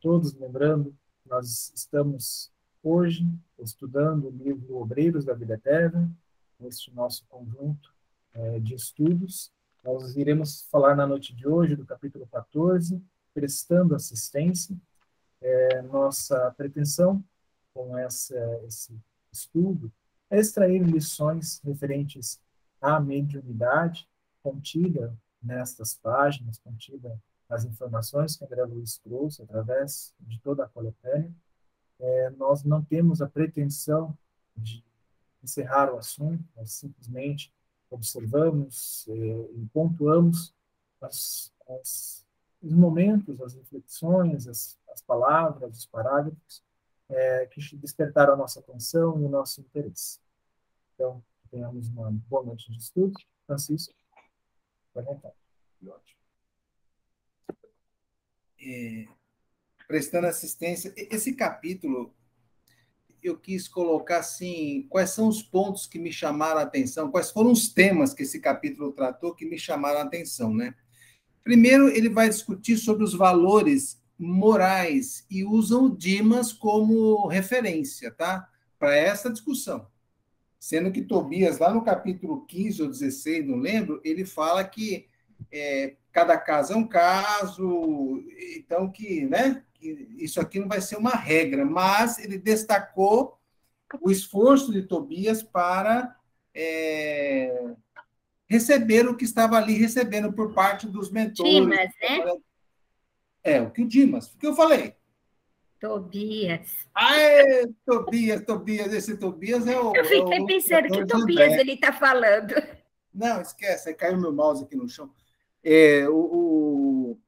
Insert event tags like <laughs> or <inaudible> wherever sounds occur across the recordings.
todos, lembrando, nós estamos hoje estudando o livro Obreiros da Vida Eterna, este nosso conjunto é, de estudos. Nós iremos falar na noite de hoje do capítulo 14, prestando assistência. É, nossa pretensão com essa, esse estudo é extrair lições referentes à mediunidade contida nestas páginas, contida nas informações que André Luiz trouxe através de toda a coletânea. É, nós não temos a pretensão de encerrar o assunto, nós simplesmente observamos é, e pontuamos as, as, os momentos, as reflexões, as, as palavras, os parágrafos é, que despertaram a nossa atenção e o nosso interesse. Então, tenhamos uma boa noite de estudo. Francisco, vai vontade. Ótimo. É, prestando assistência, esse capítulo eu quis colocar assim, quais são os pontos que me chamaram a atenção, quais foram os temas que esse capítulo tratou que me chamaram a atenção, né? Primeiro, ele vai discutir sobre os valores morais e usam o Dimas como referência, tá? Para essa discussão. Sendo que Tobias, lá no capítulo 15 ou 16, não lembro, ele fala que é, cada caso é um caso, então que, né? isso aqui não vai ser uma regra, mas ele destacou o esforço de Tobias para é, receber o que estava ali recebendo por parte dos mentores. Dimas, né? É, o que o Dimas, o que eu falei? Tobias. Aê, Tobias, Tobias, esse Tobias é o. Eu fiquei é o, pensando que Tobias ele está falando. Não, esquece, caiu meu mouse aqui no chão. É, o,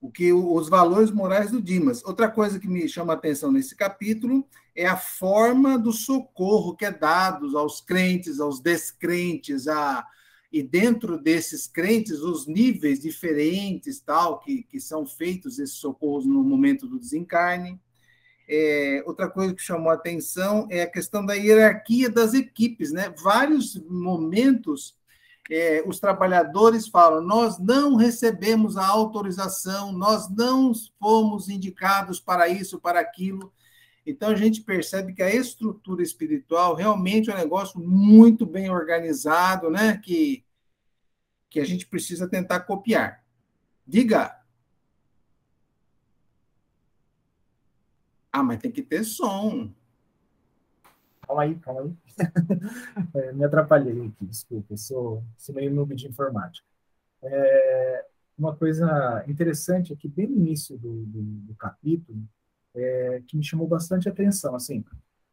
o que os valores morais do Dimas. Outra coisa que me chama a atenção nesse capítulo é a forma do socorro que é dado aos crentes, aos descrentes, a, e dentro desses crentes os níveis diferentes tal que, que são feitos esses socorros no momento do desencarne. É, outra coisa que chamou a atenção é a questão da hierarquia das equipes, né? Vários momentos é, os trabalhadores falam: nós não recebemos a autorização, nós não fomos indicados para isso, para aquilo. Então a gente percebe que a estrutura espiritual realmente é um negócio muito bem organizado, né? Que, que a gente precisa tentar copiar. Diga. Ah, mas tem que ter som. Calma aí, calma aí. <laughs> é, me atrapalhei aqui, desculpa, sou, sou meio noob de informática. É, uma coisa interessante aqui, bem no início do, do, do capítulo, é, que me chamou bastante atenção, assim,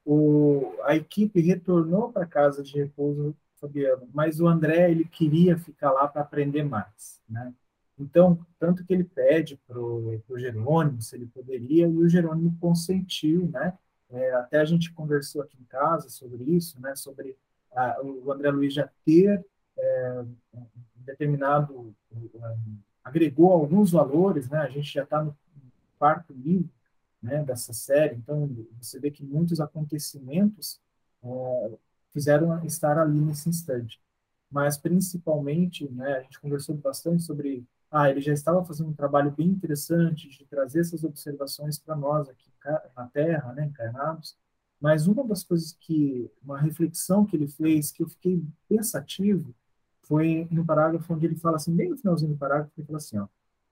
o, a equipe retornou para casa de repouso Fabiano, mas o André ele queria ficar lá para aprender mais, né? Então, tanto que ele pede para o Jerônimo se ele poderia, e o Jerônimo consentiu, né? É, até a gente conversou aqui em casa sobre isso, né, sobre a, o André Luiz já ter é, determinado, agregou alguns valores, né, a gente já está no quarto livro né, dessa série, então você vê que muitos acontecimentos é, fizeram estar ali nesse instante. Mas, principalmente, né, a gente conversou bastante sobre ah, ele já estava fazendo um trabalho bem interessante de trazer essas observações para nós aqui na Terra, né, encarnados. Mas uma das coisas que, uma reflexão que ele fez, que eu fiquei pensativo, foi no parágrafo onde ele fala assim, bem no finalzinho do parágrafo, ele fala assim, ó,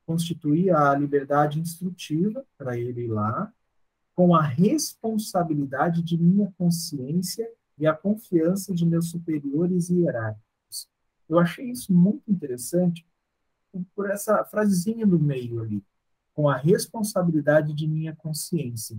constituir a liberdade instrutiva para ele ir lá, com a responsabilidade de minha consciência e a confiança de meus superiores e hierárquicos. Eu achei isso muito interessante, por essa frasezinha no meio ali, com a responsabilidade de minha consciência.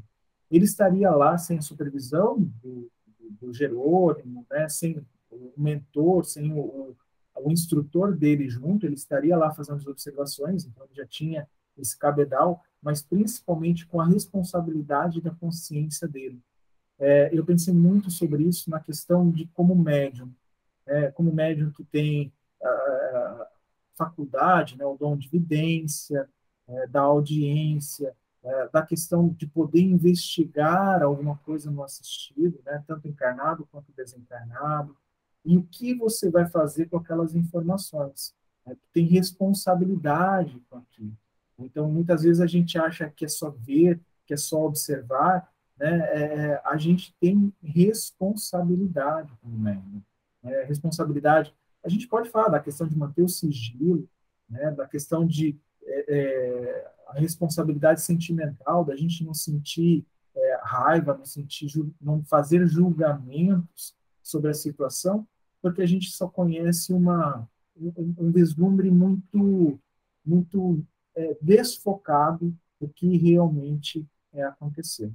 Ele estaria lá sem a supervisão do, do, do Jerônimo, né, sem o mentor, sem o, o, o, instrutor dele junto, ele estaria lá fazendo as observações, então já tinha esse cabedal, mas principalmente com a responsabilidade da consciência dele. É, eu pensei muito sobre isso na questão de como médium, é, como médium que tem faculdade, né, o dom de vidência, é, da audiência, é, da questão de poder investigar alguma coisa no assistido, né, tanto encarnado quanto desencarnado, e o que você vai fazer com aquelas informações. Né, tem responsabilidade com aquilo. Então, muitas vezes a gente acha que é só ver, que é só observar, né? É, é a gente tem responsabilidade como médium. Né? Responsabilidade. A gente pode falar da questão de manter o sigilo, né? da questão de é, é a responsabilidade sentimental, da gente não sentir é, raiva, não sentir, não fazer julgamentos sobre a situação, porque a gente só conhece uma um, um vislumbre muito muito é, desfocado do que realmente é acontecer.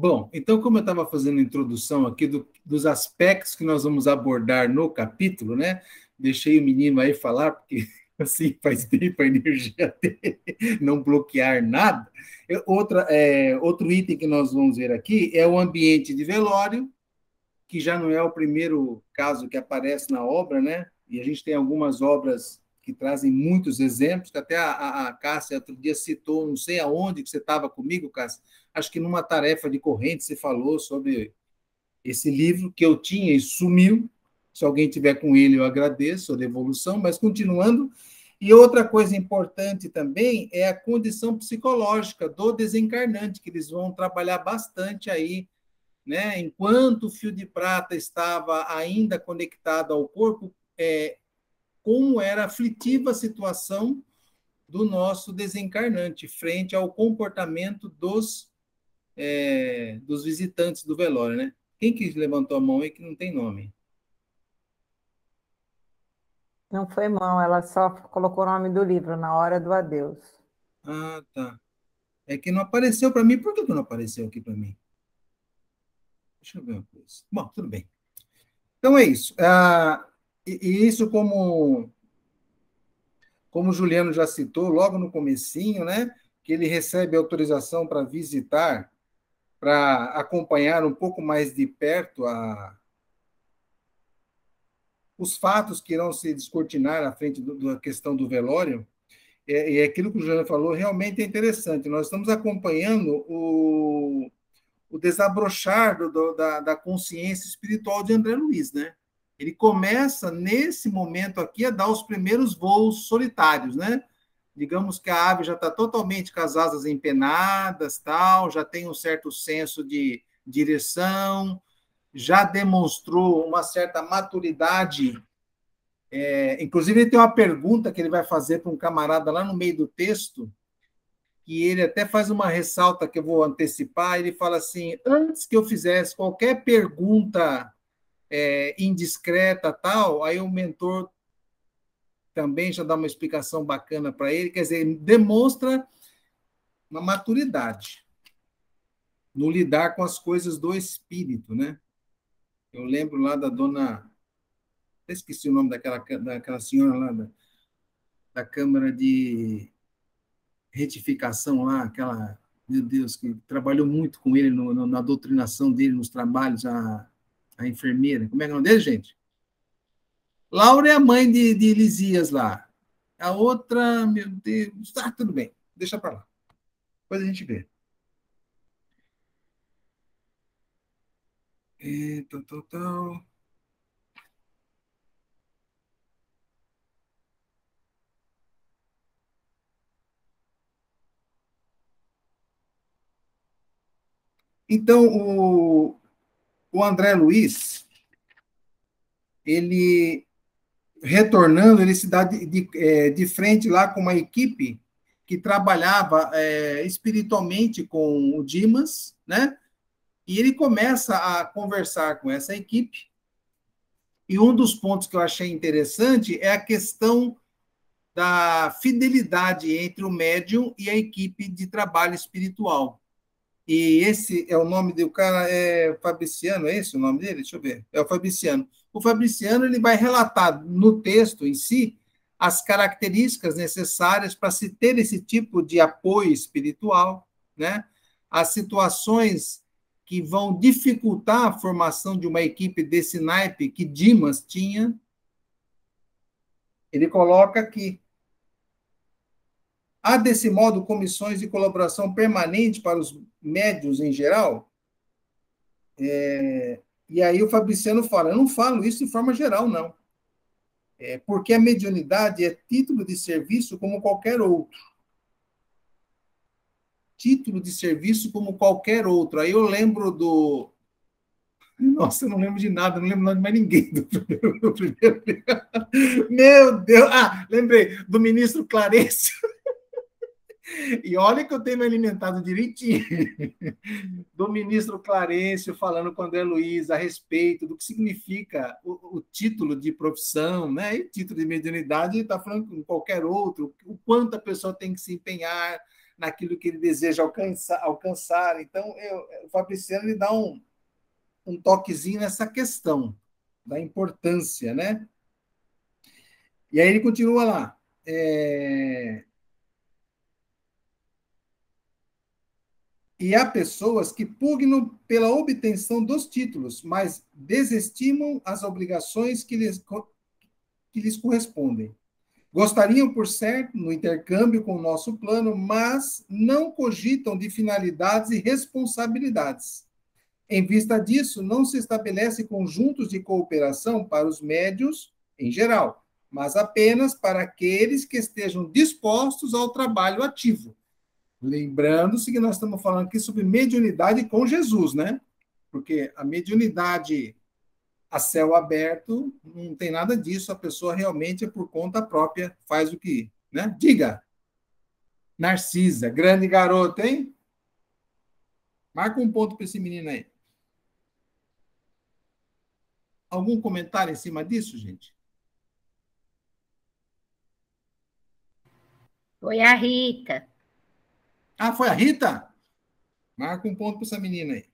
Bom, então, como eu estava fazendo a introdução aqui do, dos aspectos que nós vamos abordar no capítulo, né? Deixei o menino aí falar, porque <laughs> assim faz tempo a energia <laughs> dele não bloquear nada. Outra, é, outro item que nós vamos ver aqui é o ambiente de velório, que já não é o primeiro caso que aparece na obra, né? E a gente tem algumas obras que trazem muitos exemplos, que até a, a, a Cássia outro dia citou, não sei aonde que você estava comigo, Cássia, acho que numa tarefa de corrente você falou sobre esse livro que eu tinha e sumiu. Se alguém tiver com ele, eu agradeço a devolução, mas continuando. E outra coisa importante também é a condição psicológica do desencarnante, que eles vão trabalhar bastante aí, né? Enquanto o fio de prata estava ainda conectado ao corpo, é, como era aflitiva a situação do nosso desencarnante frente ao comportamento dos, é, dos visitantes do velório, né? Quem que levantou a mão aí que não tem nome? Não foi mão, ela só colocou o nome do livro, Na Hora do Adeus. Ah, tá. É que não apareceu para mim. Por que não apareceu aqui para mim? Deixa eu ver uma coisa. Bom, tudo bem. Então é isso. Ah, e, isso como como o Juliano já citou logo no comecinho, né, que ele recebe autorização para visitar, para acompanhar um pouco mais de perto a, os fatos que irão se descortinar à frente do, da questão do velório, é, é aquilo que o Juliano falou, realmente é interessante. Nós estamos acompanhando o, o desabrochar do, do, da, da consciência espiritual de André Luiz, né? ele começa, nesse momento aqui, a dar os primeiros voos solitários, né? Digamos que a ave já está totalmente com as asas empenadas, tal, já tem um certo senso de direção, já demonstrou uma certa maturidade. É, inclusive, tem uma pergunta que ele vai fazer para um camarada lá no meio do texto, que ele até faz uma ressalta que eu vou antecipar. Ele fala assim: antes que eu fizesse qualquer pergunta é, indiscreta tal, aí o mentor também já dá uma explicação bacana para ele, quer dizer, demonstra uma maturidade no lidar com as coisas do espírito, né? Eu lembro lá da dona, esqueci o nome daquela, daquela senhora lá da, da Câmara de Retificação lá, aquela, meu Deus, que trabalhou muito com ele no, no, na doutrinação dele, nos trabalhos, a a enfermeira. Como é que é o nome dele, gente? Laura é a mãe de, de Elisias lá. A outra, meu Deus, tá, tudo bem, deixa para lá. Depois a gente vê. E, tal, tal, tal. Então, o, o André Luiz, ele retornando, ele se dá de, de, é, de frente lá com uma equipe que trabalhava é, espiritualmente com o Dimas, né? E ele começa a conversar com essa equipe. E um dos pontos que eu achei interessante é a questão da fidelidade entre o médium e a equipe de trabalho espiritual. E esse é o nome do cara, é Fabriciano, é esse o nome dele? Deixa eu ver. É o Fabriciano. O Fabriciano ele vai relatar no texto em si as características necessárias para se ter esse tipo de apoio espiritual, né? As situações que vão dificultar a formação de uma equipe desse naipe que Dimas tinha. Ele coloca aqui Há, desse modo, comissões de colaboração permanente para os médios em geral? É, e aí o Fabriciano fala: eu não falo isso de forma geral, não. É, porque a mediunidade é título de serviço como qualquer outro. Título de serviço como qualquer outro. Aí eu lembro do. Nossa, eu não lembro de nada, não lembro de mais ninguém do primeiro. <laughs> Meu Deus! Ah, lembrei, do ministro Clarencio. E olha que eu tenho me alimentado direitinho <laughs> do ministro Clarencio falando com André Luiz a respeito do que significa o, o título de profissão, né? E título de mediunidade, está falando com qualquer outro, o quanto a pessoa tem que se empenhar naquilo que ele deseja alcançar. alcançar. Então, eu, o Fabriciano ele dá um, um toquezinho nessa questão da importância, né? E aí ele continua lá. É, E há pessoas que pugnam pela obtenção dos títulos, mas desestimam as obrigações que lhes, que lhes correspondem. Gostariam, por certo, no intercâmbio com o nosso plano, mas não cogitam de finalidades e responsabilidades. Em vista disso, não se estabelece conjuntos de cooperação para os médios em geral, mas apenas para aqueles que estejam dispostos ao trabalho ativo Lembrando-se que nós estamos falando aqui sobre mediunidade com Jesus, né? Porque a mediunidade a céu aberto não tem nada disso, a pessoa realmente é por conta própria, faz o que, né? Diga. Narcisa, grande garota, hein? Marca um ponto para esse menino aí. Algum comentário em cima disso, gente? Foi a Rita. Ah, foi a Rita? Marca um ponto para essa menina aí.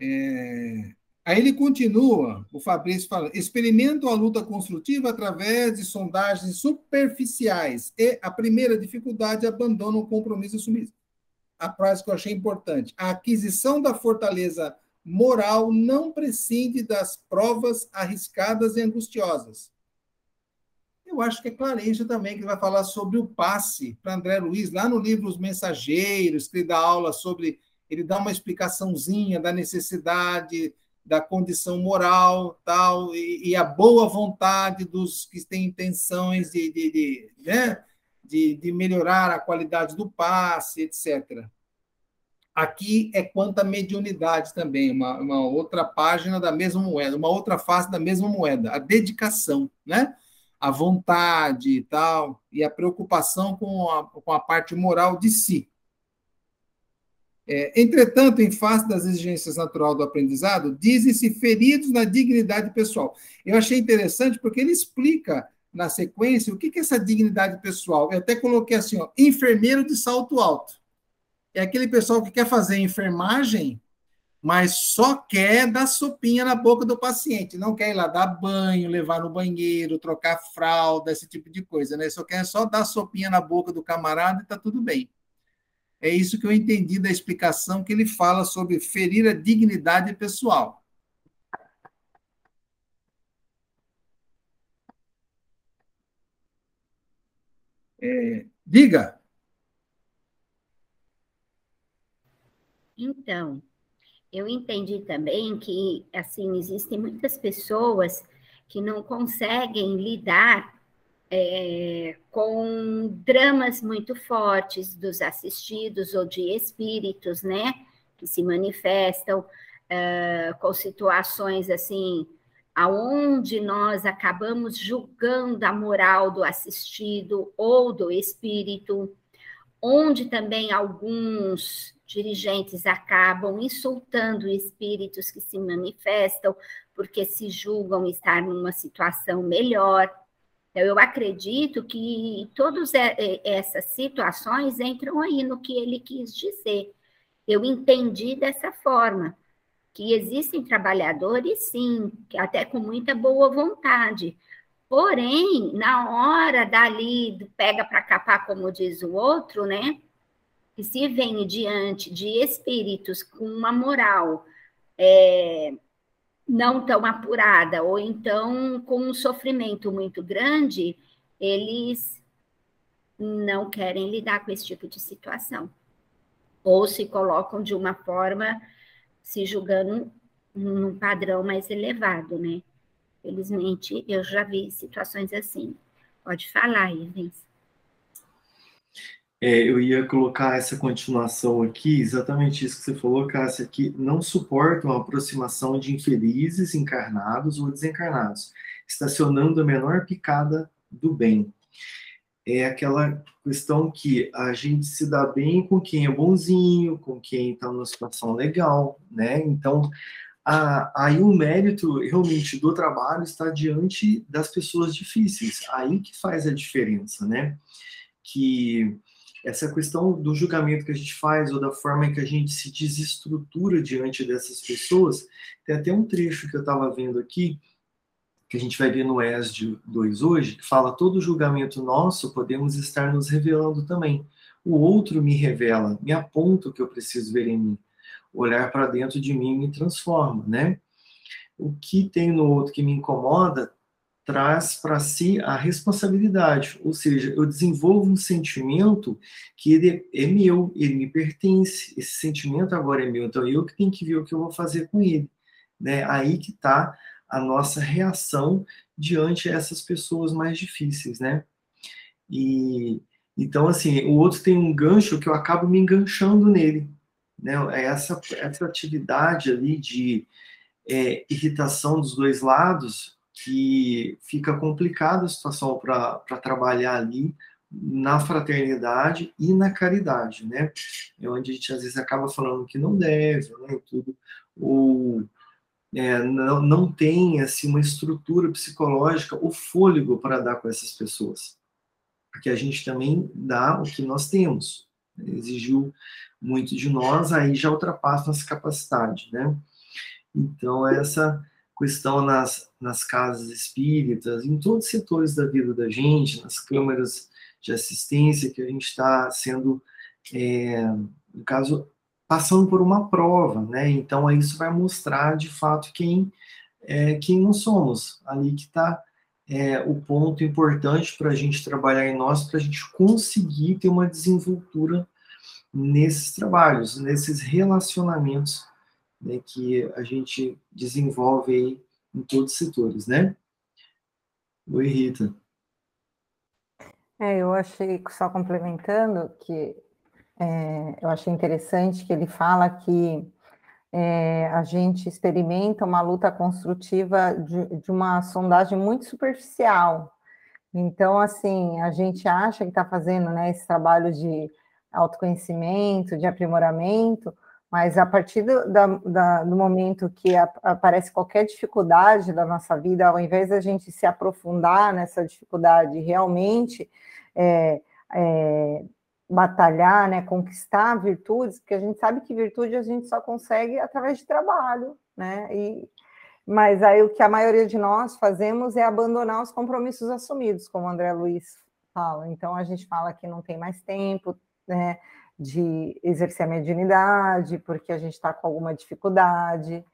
É... Aí ele continua, o Fabrício fala, experimentam a luta construtiva através de sondagens superficiais e a primeira dificuldade abandonam o compromisso assumido. A frase que eu achei importante. A aquisição da fortaleza moral não prescinde das provas arriscadas e angustiosas. Eu acho que é Clarencio também que vai falar sobre o passe para André Luiz, lá no livro Os Mensageiros, que ele dá aula sobre. Ele dá uma explicaçãozinha da necessidade, da condição moral tal, e, e a boa vontade dos que têm intenções de, de, de, né, de, de melhorar a qualidade do passe, etc. Aqui é quanto à mediunidade também, uma, uma outra página da mesma moeda, uma outra face da mesma moeda, a dedicação, né? A vontade e tal, e a preocupação com a, com a parte moral de si. É, entretanto, em face das exigências naturais do aprendizado, dizem-se feridos na dignidade pessoal. Eu achei interessante porque ele explica na sequência o que é essa dignidade pessoal. Eu até coloquei assim: ó, enfermeiro de salto alto. É aquele pessoal que quer fazer enfermagem mas só quer dar sopinha na boca do paciente, não quer ir lá dar banho, levar no banheiro, trocar fralda, esse tipo de coisa, né? Só quer só dar sopinha na boca do camarada e tá tudo bem. É isso que eu entendi da explicação que ele fala sobre ferir a dignidade pessoal. É, diga. Então, eu entendi também que, assim, existem muitas pessoas que não conseguem lidar é, com dramas muito fortes dos assistidos ou de espíritos, né, que se manifestam uh, com situações assim, aonde nós acabamos julgando a moral do assistido ou do espírito, onde também alguns dirigentes acabam insultando espíritos que se manifestam porque se julgam estar numa situação melhor. Então, eu acredito que todas essas situações entram aí no que ele quis dizer. Eu entendi dessa forma, que existem trabalhadores, sim, até com muita boa vontade, porém, na hora dali, pega para capar, como diz o outro, né? Que se vem diante de espíritos com uma moral é, não tão apurada, ou então com um sofrimento muito grande, eles não querem lidar com esse tipo de situação. Ou se colocam de uma forma se julgando num padrão mais elevado, né? Felizmente, eu já vi situações assim. Pode falar, Ivens. É, eu ia colocar essa continuação aqui, exatamente isso que você falou, Cássia, que não suportam a aproximação de infelizes, encarnados ou desencarnados, estacionando a menor picada do bem. É aquela questão que a gente se dá bem com quem é bonzinho, com quem está numa situação legal, né? Então, a, aí o mérito realmente do trabalho está diante das pessoas difíceis, aí que faz a diferença, né? Que essa questão do julgamento que a gente faz ou da forma que a gente se desestrutura diante dessas pessoas, tem até um trecho que eu estava vendo aqui, que a gente vai ver no ESD 2 hoje, que fala: todo julgamento nosso podemos estar nos revelando também. O outro me revela, me aponta o que eu preciso ver em mim. Olhar para dentro de mim me transforma, né? O que tem no outro que me incomoda traz para si a responsabilidade, ou seja, eu desenvolvo um sentimento que ele é meu, ele me pertence, esse sentimento agora é meu, então eu que tenho que ver o que eu vou fazer com ele, né? Aí que está a nossa reação diante essas pessoas mais difíceis, né? E então assim, o outro tem um gancho que eu acabo me enganchando nele, né? É essa essa atividade ali de é, irritação dos dois lados que fica complicada a situação para trabalhar ali na fraternidade e na caridade, né? É onde a gente às vezes acaba falando que não deve, né? Tudo, ou é, não, não tem assim uma estrutura psicológica, o fôlego para dar com essas pessoas, porque a gente também dá o que nós temos. Exigiu muito de nós, aí já ultrapassa nossa capacidade, né? Então essa questão nas, nas casas espíritas, em todos os setores da vida da gente, nas câmeras de assistência que a gente está sendo, é, no caso, passando por uma prova, né? Então, isso vai mostrar, de fato, quem, é, quem não somos. Ali que está é, o ponto importante para a gente trabalhar em nós, para a gente conseguir ter uma desenvoltura nesses trabalhos, nesses relacionamentos né, que a gente desenvolve aí em todos os setores, né? Oi, Rita. É, eu achei, só complementando, que é, eu achei interessante que ele fala que é, a gente experimenta uma luta construtiva de, de uma sondagem muito superficial. Então, assim, a gente acha que está fazendo né, esse trabalho de autoconhecimento, de aprimoramento, mas a partir do, da, da, do momento que a, aparece qualquer dificuldade da nossa vida, ao invés da gente se aprofundar nessa dificuldade realmente é, é, batalhar, né, conquistar virtudes, porque a gente sabe que virtude a gente só consegue através de trabalho, né? E, mas aí o que a maioria de nós fazemos é abandonar os compromissos assumidos, como o André Luiz fala. Então a gente fala que não tem mais tempo, né? De exercer a mediunidade, porque a gente está com alguma dificuldade,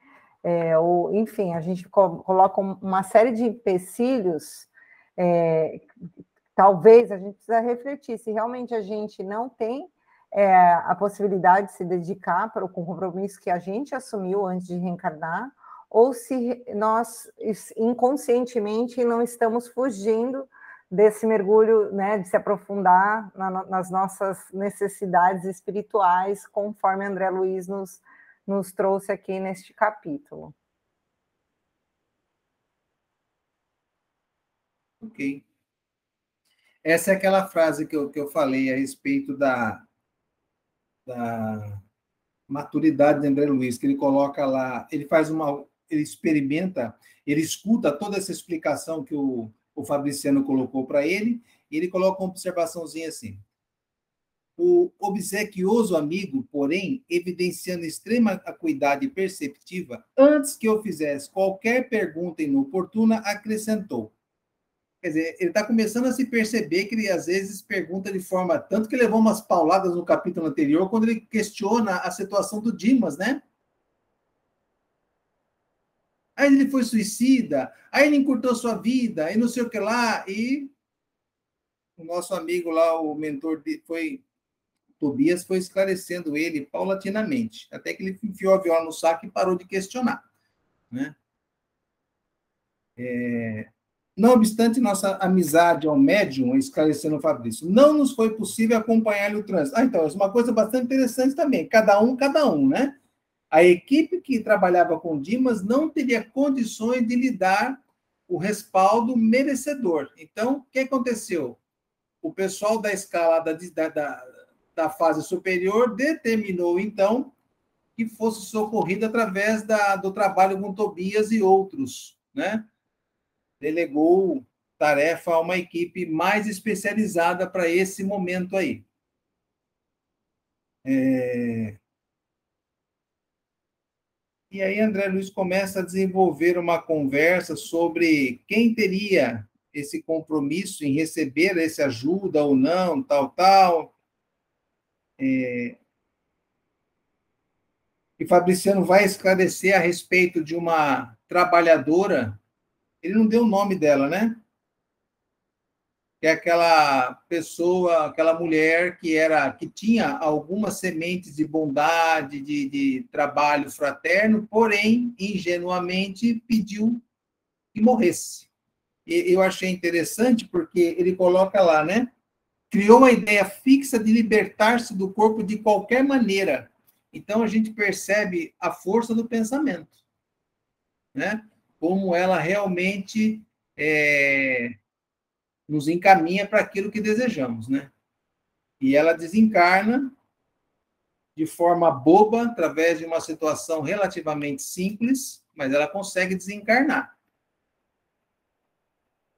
é, ou, enfim, a gente co coloca uma série de empecilhos. É, talvez a gente precisa refletir se realmente a gente não tem é, a possibilidade de se dedicar para o compromisso que a gente assumiu antes de reencarnar, ou se nós inconscientemente não estamos fugindo desse mergulho, né, de se aprofundar na, nas nossas necessidades espirituais, conforme André Luiz nos, nos trouxe aqui neste capítulo. Ok. Essa é aquela frase que eu, que eu falei a respeito da, da maturidade de André Luiz, que ele coloca lá, ele faz uma, ele experimenta, ele escuta toda essa explicação que o o Fabriciano colocou para ele, e ele coloca uma observaçãozinha assim. O obsequioso amigo, porém, evidenciando extrema acuidade perceptiva, antes que eu fizesse qualquer pergunta inoportuna, acrescentou. Quer dizer, ele está começando a se perceber que ele às vezes pergunta de forma. Tanto que levou umas pauladas no capítulo anterior, quando ele questiona a situação do Dimas, né? Aí ele foi suicida, aí ele encurtou sua vida, e não sei o que lá, e o nosso amigo lá, o mentor, foi Tobias, foi esclarecendo ele paulatinamente, até que ele enfiou a viola no saco e parou de questionar, né? É, não obstante nossa amizade ao médium, esclarecendo o Fabrício, não nos foi possível acompanhar o trânsito. Ah, então, é uma coisa bastante interessante também. Cada um, cada um, né? A equipe que trabalhava com Dimas não teria condições de lhe dar o respaldo merecedor. Então, o que aconteceu? O pessoal da escala da, da, da fase superior determinou, então, que fosse socorrido através da, do trabalho com Tobias e outros, né? delegou tarefa a uma equipe mais especializada para esse momento aí. É... E aí André Luiz começa a desenvolver uma conversa sobre quem teria esse compromisso em receber esse ajuda ou não, tal, tal. É... E Fabriciano vai esclarecer a respeito de uma trabalhadora ele não deu o nome dela, né? Que é aquela pessoa, aquela mulher que era que tinha algumas sementes de bondade, de, de trabalho fraterno, porém, ingenuamente, pediu que morresse. E eu achei interessante porque ele coloca lá, né? Criou uma ideia fixa de libertar-se do corpo de qualquer maneira. Então a gente percebe a força do pensamento, né? como ela realmente é, nos encaminha para aquilo que desejamos, né? E ela desencarna de forma boba, através de uma situação relativamente simples, mas ela consegue desencarnar.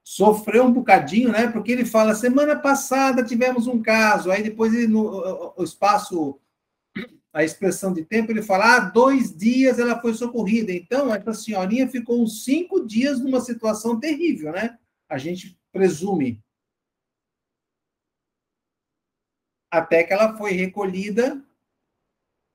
Sofreu um bocadinho, né? Porque ele fala: semana passada tivemos um caso, aí depois ele, no, o espaço a expressão de tempo, ele fala, ah, dois dias ela foi socorrida. Então, essa senhorinha ficou uns cinco dias numa situação terrível, né? A gente presume. Até que ela foi recolhida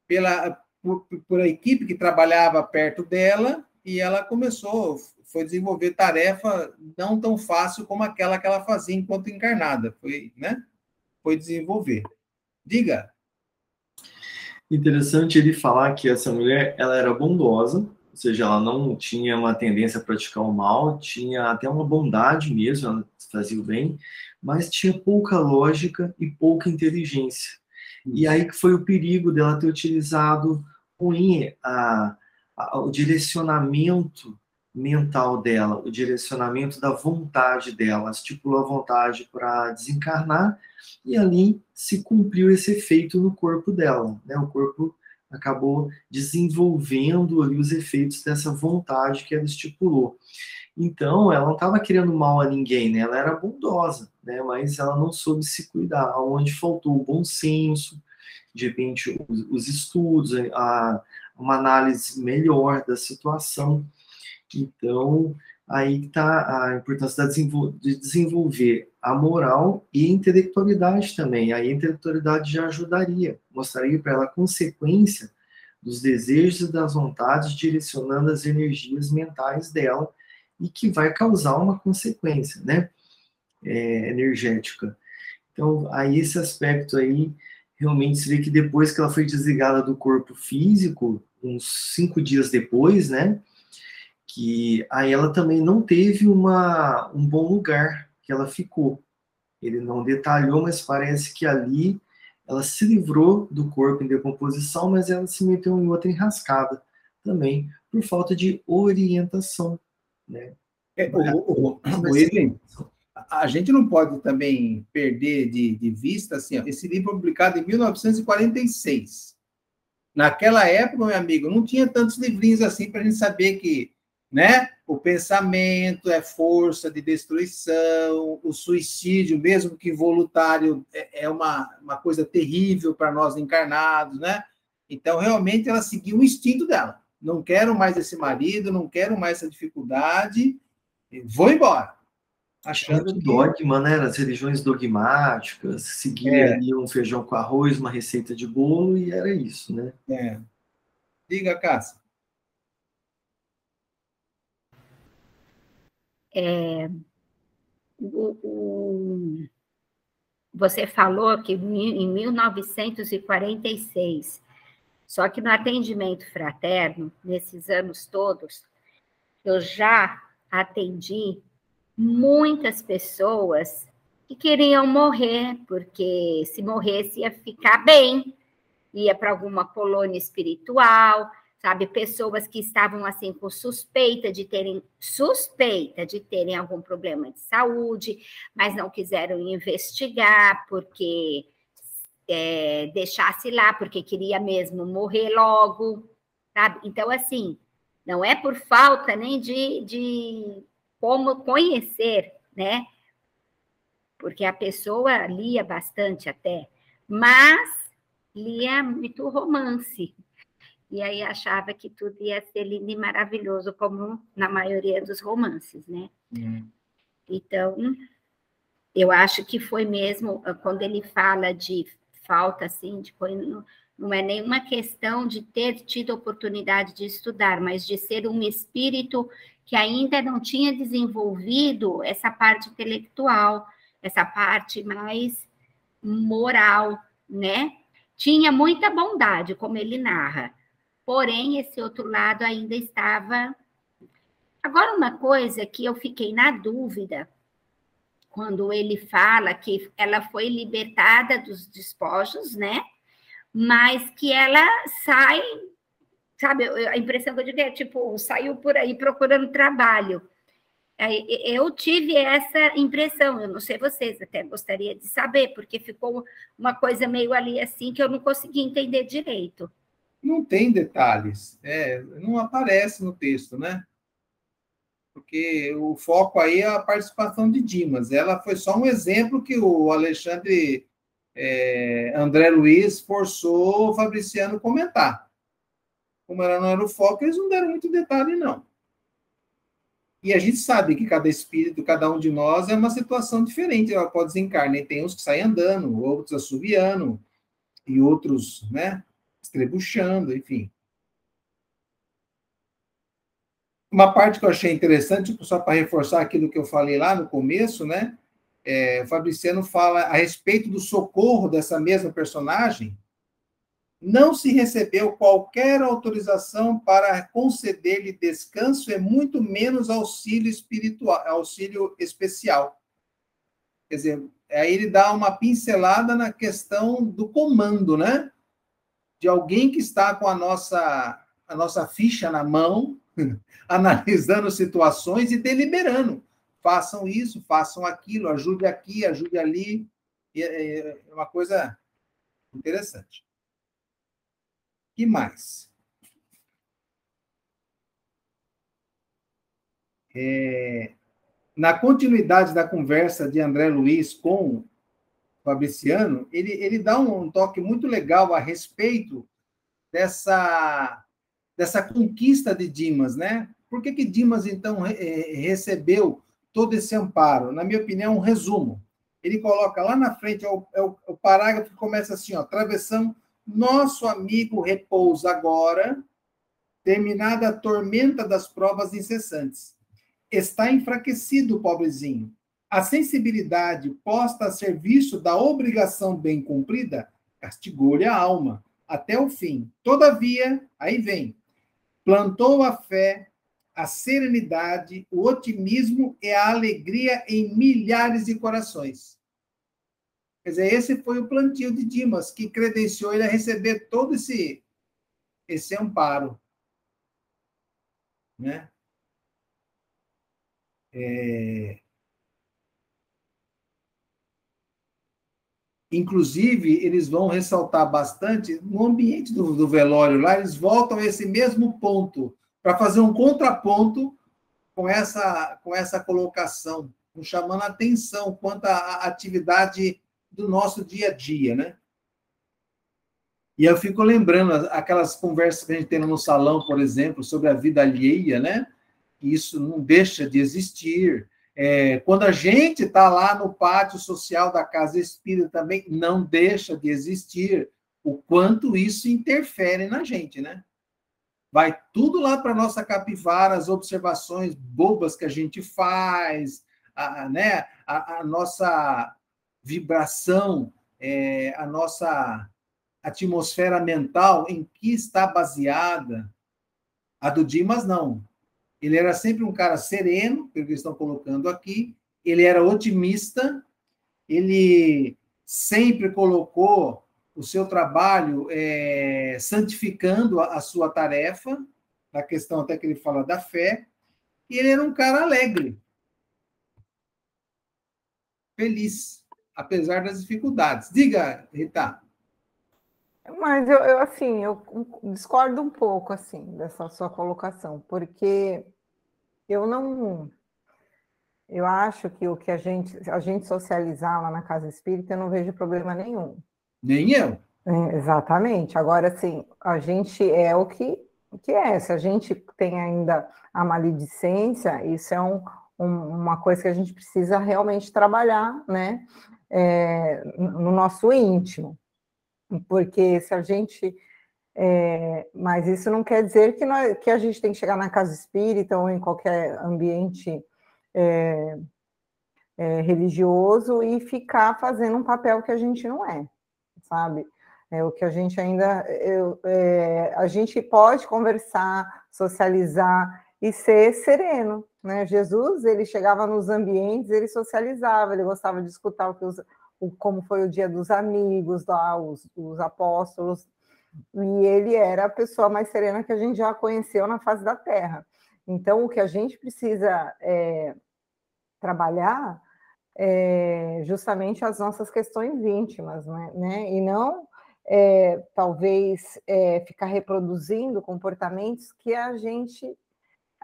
pela, por, por a equipe que trabalhava perto dela e ela começou, foi desenvolver tarefa não tão fácil como aquela que ela fazia enquanto encarnada. Foi, né? Foi desenvolver. Diga. Interessante ele falar que essa mulher ela era bondosa, seja, ela não tinha uma tendência a praticar o mal, tinha até uma bondade mesmo, ela fazia o bem, mas tinha pouca lógica e pouca inteligência. E aí que foi o perigo dela ter utilizado ruim a, a, o direcionamento mental dela, o direcionamento da vontade dela, estipulou a vontade para desencarnar e ali se cumpriu esse efeito no corpo dela, né? O corpo acabou desenvolvendo ali os efeitos dessa vontade que ela estipulou. Então, ela não estava querendo mal a ninguém, né? Ela era bondosa, né? Mas ela não soube se cuidar, aonde faltou o bom senso, de repente os, os estudos, a, uma análise melhor da situação. Então, aí está a importância de desenvolver a moral e a intelectualidade também. Aí a intelectualidade já ajudaria, mostraria para ela a consequência dos desejos e das vontades, direcionando as energias mentais dela e que vai causar uma consequência, né, é, energética. Então, aí esse aspecto aí, realmente se vê que depois que ela foi desligada do corpo físico, uns cinco dias depois, né, que aí ela também não teve uma, um bom lugar que ela ficou. Ele não detalhou, mas parece que ali ela se livrou do corpo em decomposição, mas ela se meteu em outra enrascada também, por falta de orientação. Né? É, o, o, o, a gente não pode também perder de, de vista assim, ó, esse livro publicado em 1946. Naquela época, meu amigo, não tinha tantos livrinhos assim para a gente saber que né? O pensamento é força de destruição, o suicídio, mesmo que voluntário, é, é uma, uma coisa terrível para nós encarnados, né? Então, realmente, ela seguiu o instinto dela. Não quero mais esse marido, não quero mais essa dificuldade, vou embora. Achando que... dogma, né? As religiões dogmáticas, seguir é. ali um feijão com arroz, uma receita de bolo, e era isso, né? É. Diga, Cássia. É, o, o, você falou que em 1946, só que no atendimento fraterno, nesses anos todos, eu já atendi muitas pessoas que queriam morrer, porque se morresse ia ficar bem, ia para alguma colônia espiritual, sabe? Pessoas que estavam assim com suspeita de terem suspeita de terem algum problema de saúde, mas não quiseram investigar porque é, deixasse lá, porque queria mesmo morrer logo, sabe? Então, assim, não é por falta nem de, de como conhecer, né? porque a pessoa lia bastante até, mas lia muito romance. E aí achava que tudo ia ser lindo e maravilhoso, como na maioria dos romances, né? Uhum. Então, eu acho que foi mesmo, quando ele fala de falta, assim, de não, não é nenhuma questão de ter tido oportunidade de estudar, mas de ser um espírito que ainda não tinha desenvolvido essa parte intelectual, essa parte mais moral, né? Tinha muita bondade, como ele narra, porém, esse outro lado ainda estava. Agora, uma coisa que eu fiquei na dúvida, quando ele fala que ela foi libertada dos despojos, né? Mas que ela sai, sabe? A impressão que eu digo é tipo, saiu por aí procurando trabalho. Eu tive essa impressão, eu não sei vocês, até gostaria de saber, porque ficou uma coisa meio ali assim que eu não consegui entender direito. Não tem detalhes, é, não aparece no texto, né? Porque o foco aí é a participação de Dimas. Ela foi só um exemplo que o Alexandre é, André Luiz forçou o Fabriciano comentar. Como ela não era o foco, eles não deram muito detalhe, não. E a gente sabe que cada espírito, cada um de nós, é uma situação diferente. Ela pode desencarnar. E tem uns que saem andando, outros assoviando, e outros, né, estrebuchando, enfim. Uma parte que eu achei interessante, só para reforçar aquilo que eu falei lá no começo, né? É, o Fabriciano fala a respeito do socorro dessa mesma personagem, não se recebeu qualquer autorização para conceder-lhe descanso e muito menos auxílio espiritual, auxílio especial. Quer dizer, aí ele dá uma pincelada na questão do comando, né? De alguém que está com a nossa a nossa ficha na mão, <laughs> analisando situações e deliberando. Façam isso, façam aquilo, ajude aqui, ajude ali. É, é uma coisa interessante que mais? É, na continuidade da conversa de André Luiz com Fabriciano, ele, ele dá um, toque muito legal a respeito dessa, dessa conquista de Dimas, né? Por que, que Dimas, então, re, é, recebeu todo esse amparo? Na minha opinião, um resumo. Ele coloca lá na frente, é o, é o, é o parágrafo que começa assim, ó, travessão nosso amigo repousa agora, terminada a tormenta das provas incessantes. Está enfraquecido pobrezinho. A sensibilidade posta a serviço da obrigação bem cumprida castigou-lhe a alma até o fim. Todavia, aí vem, plantou a fé, a serenidade, o otimismo e a alegria em milhares de corações. Quer dizer, esse foi o plantio de Dimas, que credenciou ele a receber todo esse, esse amparo. Né? É... Inclusive, eles vão ressaltar bastante, no ambiente do, do velório lá, eles voltam a esse mesmo ponto, para fazer um contraponto com essa, com essa colocação, chamando a atenção quanto à atividade do nosso dia a dia, né? E eu fico lembrando aquelas conversas que a gente tem no salão, por exemplo, sobre a vida alheia, né? Isso não deixa de existir. É, quando a gente está lá no pátio social da Casa Espírita também, não deixa de existir. O quanto isso interfere na gente, né? Vai tudo lá para nossa capivara, as observações bobas que a gente faz, a, né? a, a nossa vibração, é, a nossa atmosfera mental, em que está baseada. A do Dimas, não. Ele era sempre um cara sereno, pelo que estão colocando aqui. Ele era otimista. Ele sempre colocou o seu trabalho é, santificando a, a sua tarefa, na questão até que ele fala da fé. E ele era um cara alegre, feliz, apesar das dificuldades. Diga, Rita. Mas eu, eu, assim, eu discordo um pouco assim dessa sua colocação, porque eu não eu acho que o que a gente a gente socializar lá na casa espírita eu não vejo problema nenhum. Nem eu. É, exatamente. Agora sim, a gente é o que o que é. Se a gente tem ainda a maledicência, isso é um, um, uma coisa que a gente precisa realmente trabalhar, né? É, no nosso íntimo porque se a gente. É, mas isso não quer dizer que, nós, que a gente tem que chegar na casa espírita ou em qualquer ambiente é, é, religioso e ficar fazendo um papel que a gente não é, sabe? É o que a gente ainda. Eu, é, a gente pode conversar, socializar e ser sereno. Né? Jesus, ele chegava nos ambientes, ele socializava, ele gostava de escutar o que os, o, como foi o dia dos amigos lá, os, os apóstolos, e ele era a pessoa mais serena que a gente já conheceu na face da Terra. Então, o que a gente precisa é, trabalhar é justamente as nossas questões íntimas, né? né? E não é, talvez é, ficar reproduzindo comportamentos que a gente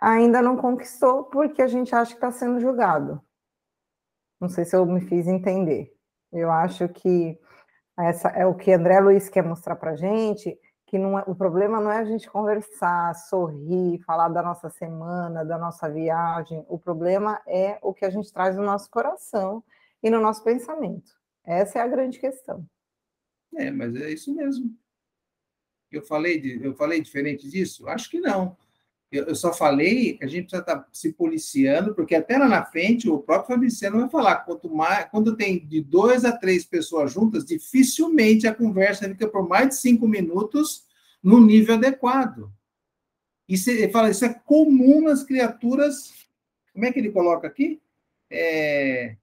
ainda não conquistou porque a gente acha que está sendo julgado. Não sei se eu me fiz entender. Eu acho que essa é o que André Luiz quer mostrar para gente, que não é, o problema não é a gente conversar, sorrir, falar da nossa semana, da nossa viagem. O problema é o que a gente traz no nosso coração e no nosso pensamento. Essa é a grande questão. É, mas é isso mesmo. Eu falei, de, eu falei diferente disso? Acho que não. Eu, só falei que a gente precisa estar tá se policiando, porque até lá na frente o próprio Fabriciano vai falar, quanto mais, quando tem de dois a três pessoas juntas, dificilmente a conversa fica por mais de cinco minutos no nível adequado. Isso, ele fala, isso é comum nas criaturas. Como é que ele coloca aqui? É,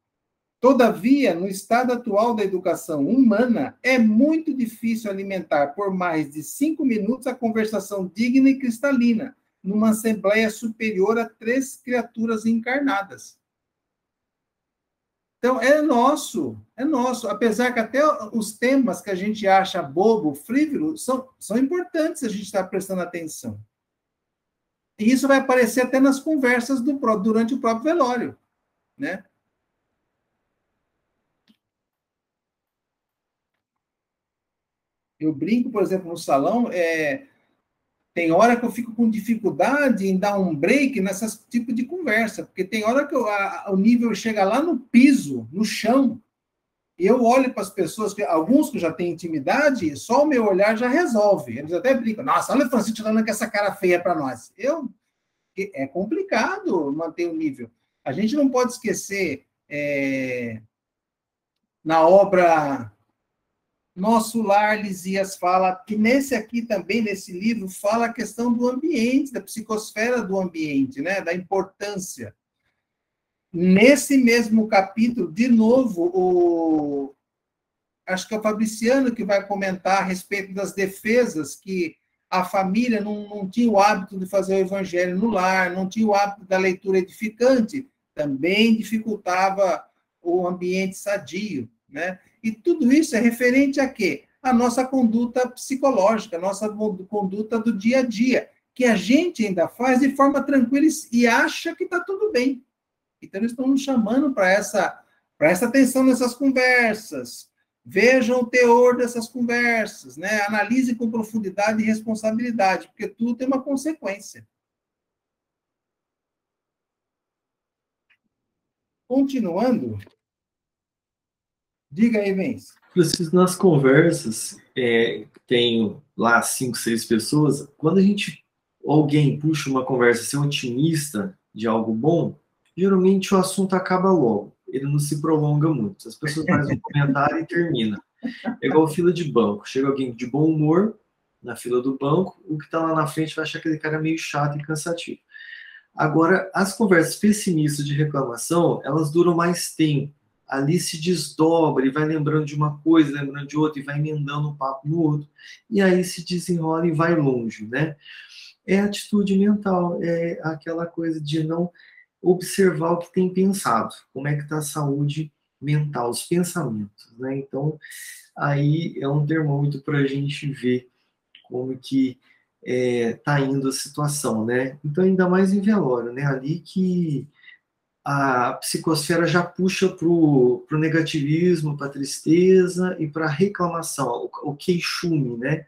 Todavia, no estado atual da educação humana, é muito difícil alimentar por mais de cinco minutos a conversação digna e cristalina, numa assembleia superior a três criaturas encarnadas. Então, é nosso, é nosso. Apesar que até os temas que a gente acha bobo, frívolo, são, são importantes a gente estar prestando atenção. E isso vai aparecer até nas conversas do, durante o próprio velório, né? Eu brinco, por exemplo, no salão, é, tem hora que eu fico com dificuldade em dar um break nessas tipo de conversa, porque tem hora que eu, a, o nível chega lá no piso, no chão, e eu olho para as pessoas, que, alguns que já têm intimidade, só o meu olhar já resolve. Eles até brincam, nossa, olha o Francisco dando com essa cara feia para nós. Eu, é complicado manter o nível. A gente não pode esquecer é, na obra nosso Lar Lisias fala que nesse aqui também, nesse livro, fala a questão do ambiente, da psicosfera do ambiente, né? da importância. Nesse mesmo capítulo, de novo, o, acho que é o Fabriciano que vai comentar a respeito das defesas que a família não, não tinha o hábito de fazer o evangelho no lar, não tinha o hábito da leitura edificante, também dificultava o ambiente sadio, né? E tudo isso é referente a quê? A nossa conduta psicológica, a nossa conduta do dia a dia, que a gente ainda faz de forma tranquila e acha que está tudo bem. Então, eles estão nos chamando para essa, essa atenção nessas conversas. Vejam o teor dessas conversas, né? Analise com profundidade e responsabilidade, porque tudo tem uma consequência. Continuando, Diga aí, Vence. Nas conversas, é, tem lá cinco, seis pessoas, quando a gente, alguém puxa uma conversa, ser otimista de algo bom, geralmente o assunto acaba logo, ele não se prolonga muito. As pessoas fazem um comentário e termina. É igual fila de banco, chega alguém de bom humor na fila do banco, o que está lá na frente vai achar aquele cara meio chato e cansativo. Agora, as conversas pessimistas de reclamação, elas duram mais tempo. Ali se desdobra e vai lembrando de uma coisa, lembrando de outra, e vai emendando um papo no outro. E aí se desenrola e vai longe, né? É atitude mental, é aquela coisa de não observar o que tem pensado, como é que está a saúde mental, os pensamentos, né? Então, aí é um termômetro para a gente ver como que está é, tá indo a situação, né? Então, ainda mais em velório, né? Ali que a psicosfera já puxa para o negativismo, para a tristeza e para a reclamação, o, o queixume, né?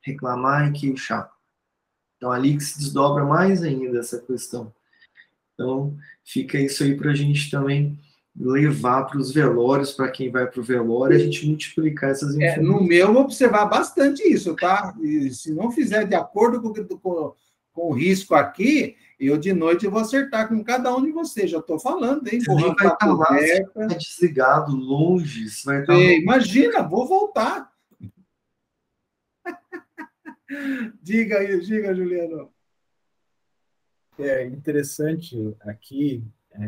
Reclamar e queixar. Então, ali que se desdobra mais ainda essa questão. Então, fica isso aí para a gente também levar para os velórios, para quem vai para o velório, a gente multiplicar essas informações. É, no meu, vou observar bastante isso, tá? E se não fizer de acordo com, com, com, o risco aqui, eu de noite eu vou acertar com cada um de vocês. Já estou falando, hein? Você vai estar tá lá, tá desligado, longe. Vai estar tá imagina, vou voltar. <laughs> diga aí, diga, Juliano. É interessante aqui é,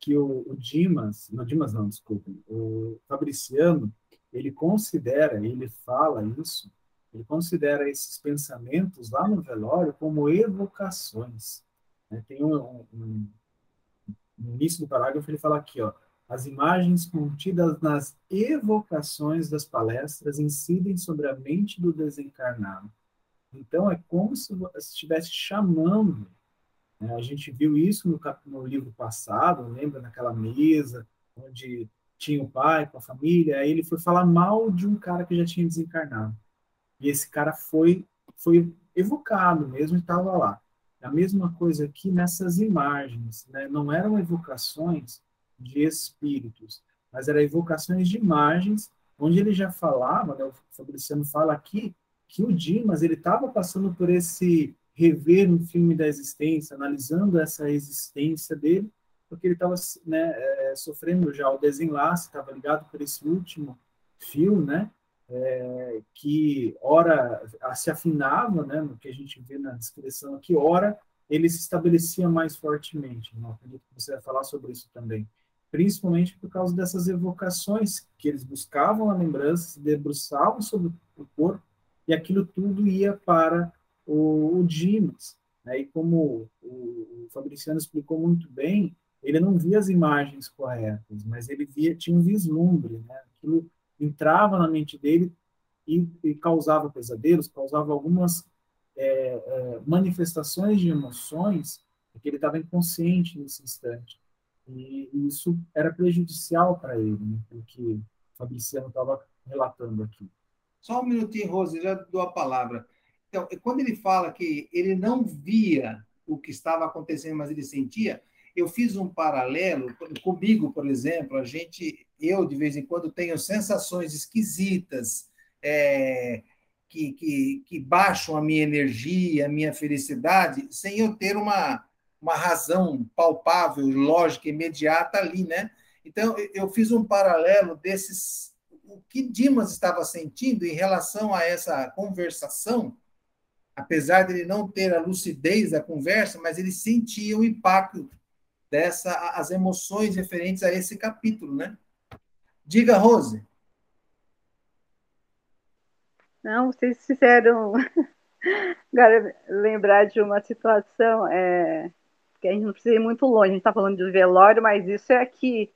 que o, o, Dimas, não Dimas não, desculpe, o Fabriciano, ele considera, ele fala isso, ele considera esses pensamentos lá no velório como evocações. Né? Tem um, um, no início do parágrafo ele fala aqui, ó, as imagens contidas nas evocações das palestras incidem sobre a mente do desencarnado. Então, é como se estivesse chamando né? A gente viu isso no, no livro passado, lembra naquela mesa onde tinha o pai com a família, aí ele foi falar mal de um cara que já tinha desencarnado. E esse cara foi foi evocado mesmo e estava lá. A mesma coisa aqui nessas imagens, né? não eram evocações de espíritos, mas eram evocações de imagens, onde ele já falava, né? o Fabriciano fala aqui, que o Dimas ele estava passando por esse rever um filme da existência, analisando essa existência dele, porque ele estava né, é, sofrendo já o desenlace, estava ligado por esse último fio, né, é, que ora se afinava, né, no que a gente vê na descrição aqui, ora ele se estabelecia mais fortemente. Né, acredito que você vai falar sobre isso também. Principalmente por causa dessas evocações que eles buscavam a lembrança, se debruçavam sobre o corpo, e aquilo tudo ia para o, o Dimas. Né? E como o, o Fabriciano explicou muito bem, ele não via as imagens corretas, mas ele via tinha um vislumbre, né? Aquilo entrava na mente dele e, e causava pesadelos, causava algumas é, é, manifestações de emoções que ele estava inconsciente nesse instante. E, e isso era prejudicial para ele, né? o que o Fabriciano estava relatando aqui. Só um minutinho, Rose, já dou a palavra. Então, quando ele fala que ele não via o que estava acontecendo, mas ele sentia, eu fiz um paralelo comigo, por exemplo, a gente, eu de vez em quando tenho sensações esquisitas, é, que, que, que baixam a minha energia, a minha felicidade, sem eu ter uma, uma razão palpável, lógica, imediata ali, né? Então, eu fiz um paralelo desses, o que Dimas estava sentindo em relação a essa conversação, apesar de ele não ter a lucidez da conversa, mas ele sentia o impacto dessa as emoções referentes a esse capítulo, né? Diga, Rose. Não, vocês fizeram <laughs> agora lembrar de uma situação é, que a gente não precisa ir muito longe. A gente está falando de velório, mas isso é aqui,